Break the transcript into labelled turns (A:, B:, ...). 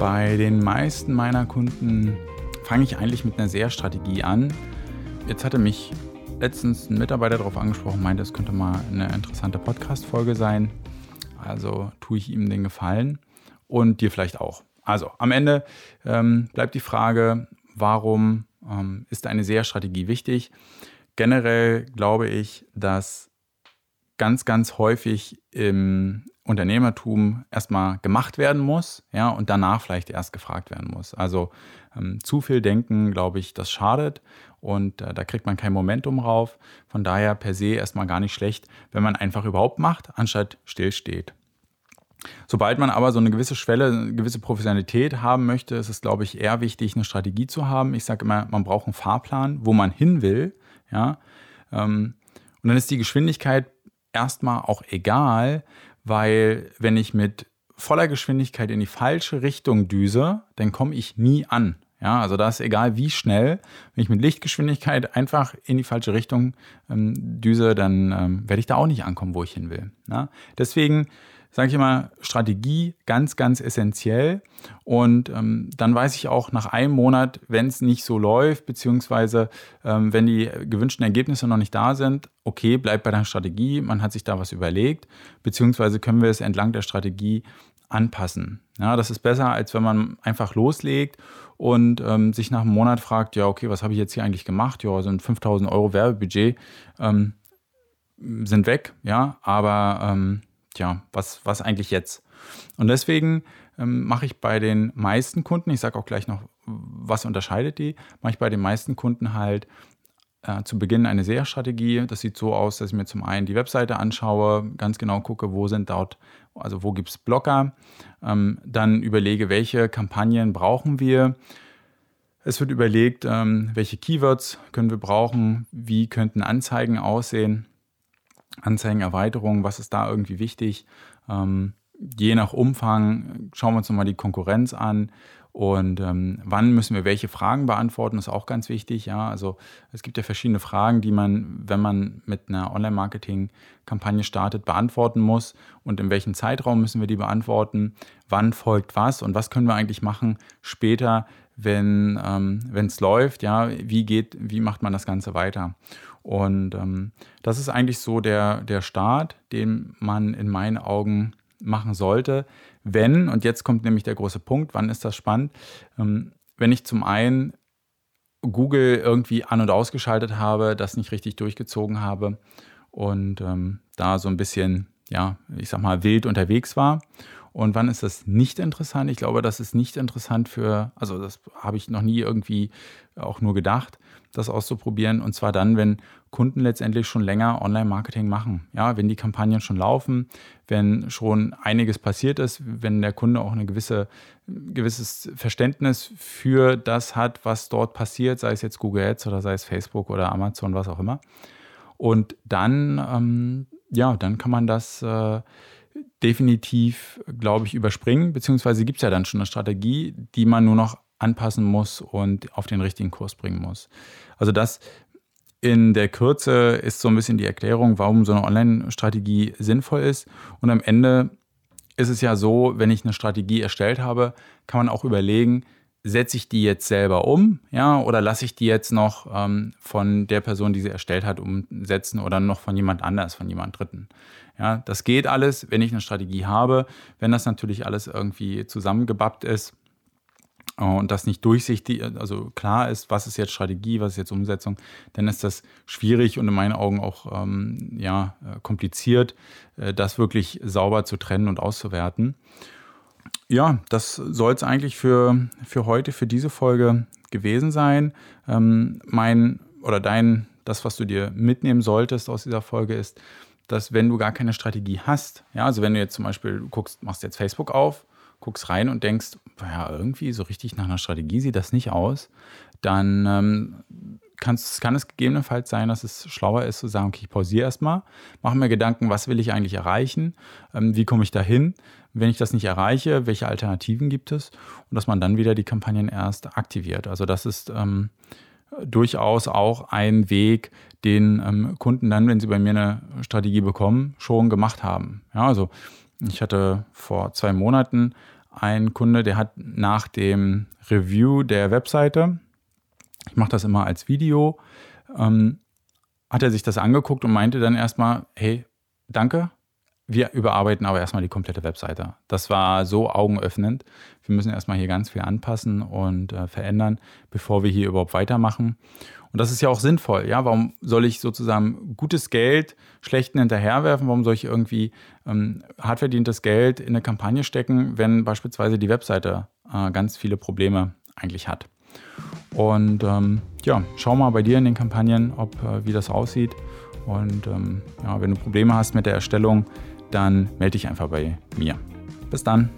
A: Bei den meisten meiner Kunden fange ich eigentlich mit einer SEA-Strategie an. Jetzt hatte mich letztens ein Mitarbeiter darauf angesprochen, meinte, es könnte mal eine interessante Podcast-Folge sein. Also tue ich ihm den Gefallen und dir vielleicht auch. Also am Ende ähm, bleibt die Frage, warum ähm, ist eine SEA-Strategie wichtig? Generell glaube ich, dass ganz, ganz häufig im Unternehmertum erstmal gemacht werden muss, ja, und danach vielleicht erst gefragt werden muss. Also ähm, zu viel denken, glaube ich, das schadet und äh, da kriegt man kein Momentum rauf. Von daher per se erstmal gar nicht schlecht, wenn man einfach überhaupt macht, anstatt stillsteht. Sobald man aber so eine gewisse Schwelle, eine gewisse Professionalität haben möchte, ist es, glaube ich, eher wichtig, eine Strategie zu haben. Ich sage immer, man braucht einen Fahrplan, wo man hin will. Ja? Ähm, und dann ist die Geschwindigkeit erstmal auch egal, weil wenn ich mit voller Geschwindigkeit in die falsche Richtung düse, dann komme ich nie an. Ja, also da ist egal wie schnell, wenn ich mit Lichtgeschwindigkeit einfach in die falsche Richtung ähm, düse, dann ähm, werde ich da auch nicht ankommen, wo ich hin will. Ja? Deswegen sage ich immer, Strategie ganz, ganz essentiell. Und ähm, dann weiß ich auch nach einem Monat, wenn es nicht so läuft, beziehungsweise ähm, wenn die gewünschten Ergebnisse noch nicht da sind, okay, bleibt bei der Strategie, man hat sich da was überlegt, beziehungsweise können wir es entlang der Strategie anpassen. Ja, das ist besser, als wenn man einfach loslegt und ähm, sich nach einem Monat fragt, ja, okay, was habe ich jetzt hier eigentlich gemacht? Ja, so ein 5000 Euro Werbebudget ähm, sind weg, ja, aber ähm, tja, was, was eigentlich jetzt? Und deswegen ähm, mache ich bei den meisten Kunden, ich sage auch gleich noch, was unterscheidet die, mache ich bei den meisten Kunden halt äh, zu Beginn eine SEA-Strategie. Das sieht so aus, dass ich mir zum einen die Webseite anschaue, ganz genau gucke, wo sind dort, also wo gibt es Blocker, ähm, dann überlege, welche Kampagnen brauchen wir. Es wird überlegt, ähm, welche Keywords können wir brauchen, wie könnten Anzeigen aussehen Anzeigenerweiterung, was ist da irgendwie wichtig? Ähm, je nach Umfang schauen wir uns nochmal die Konkurrenz an und ähm, wann müssen wir welche Fragen beantworten, ist auch ganz wichtig. Ja, also es gibt ja verschiedene Fragen, die man, wenn man mit einer Online-Marketing-Kampagne startet, beantworten muss und in welchem Zeitraum müssen wir die beantworten, wann folgt was und was können wir eigentlich machen später, wenn ähm, es läuft, ja, wie geht, wie macht man das Ganze weiter? Und ähm, das ist eigentlich so der, der Start, den man in meinen Augen machen sollte, wenn, und jetzt kommt nämlich der große Punkt, wann ist das spannend, ähm, wenn ich zum einen Google irgendwie an- und ausgeschaltet habe, das nicht richtig durchgezogen habe und ähm, da so ein bisschen, ja, ich sag mal, wild unterwegs war. Und wann ist das nicht interessant? Ich glaube, das ist nicht interessant für, also das habe ich noch nie irgendwie auch nur gedacht das auszuprobieren. Und zwar dann, wenn Kunden letztendlich schon länger Online-Marketing machen. Ja, wenn die Kampagnen schon laufen, wenn schon einiges passiert ist, wenn der Kunde auch ein gewisse, gewisses Verständnis für das hat, was dort passiert, sei es jetzt Google Ads oder sei es Facebook oder Amazon, was auch immer. Und dann, ähm, ja, dann kann man das äh, definitiv, glaube ich, überspringen, beziehungsweise gibt es ja dann schon eine Strategie, die man nur noch anpassen muss und auf den richtigen Kurs bringen muss. Also das in der Kürze ist so ein bisschen die Erklärung, warum so eine Online-Strategie sinnvoll ist. Und am Ende ist es ja so, wenn ich eine Strategie erstellt habe, kann man auch überlegen, setze ich die jetzt selber um, ja, oder lasse ich die jetzt noch ähm, von der Person, die sie erstellt hat, umsetzen oder noch von jemand anders, von jemand Dritten. Ja, das geht alles, wenn ich eine Strategie habe. Wenn das natürlich alles irgendwie zusammengebappt ist, und das nicht durchsichtig, also klar ist, was ist jetzt Strategie, was ist jetzt Umsetzung, dann ist das schwierig und in meinen Augen auch ähm, ja, äh, kompliziert, äh, das wirklich sauber zu trennen und auszuwerten. Ja, das soll es eigentlich für, für heute, für diese Folge gewesen sein. Ähm, mein oder dein, das, was du dir mitnehmen solltest aus dieser Folge, ist, dass wenn du gar keine Strategie hast, ja, also wenn du jetzt zum Beispiel guckst, machst jetzt Facebook auf, guckst rein und denkst, ja, irgendwie so richtig nach einer Strategie sieht das nicht aus, dann ähm, kann es gegebenenfalls sein, dass es schlauer ist zu sagen, okay, ich pausiere erstmal, mache mir Gedanken, was will ich eigentlich erreichen, ähm, wie komme ich da hin, wenn ich das nicht erreiche, welche Alternativen gibt es und dass man dann wieder die Kampagnen erst aktiviert. Also das ist ähm, durchaus auch ein Weg, den ähm, Kunden dann, wenn sie bei mir eine Strategie bekommen, schon gemacht haben. Ja, also ich hatte vor zwei Monaten ein Kunde, der hat nach dem Review der Webseite, ich mache das immer als Video, ähm, hat er sich das angeguckt und meinte dann erstmal, hey, danke, wir überarbeiten aber erstmal die komplette Webseite. Das war so augenöffnend. Wir müssen erstmal hier ganz viel anpassen und äh, verändern, bevor wir hier überhaupt weitermachen. Und das ist ja auch sinnvoll. Ja, warum soll ich sozusagen gutes Geld schlechten hinterherwerfen? Warum soll ich irgendwie ähm, hart verdientes Geld in eine Kampagne stecken, wenn beispielsweise die Webseite äh, ganz viele Probleme eigentlich hat? Und ähm, ja, schau mal bei dir in den Kampagnen, ob äh, wie das aussieht. Und ähm, ja, wenn du Probleme hast mit der Erstellung, dann melde dich einfach bei mir. Bis dann.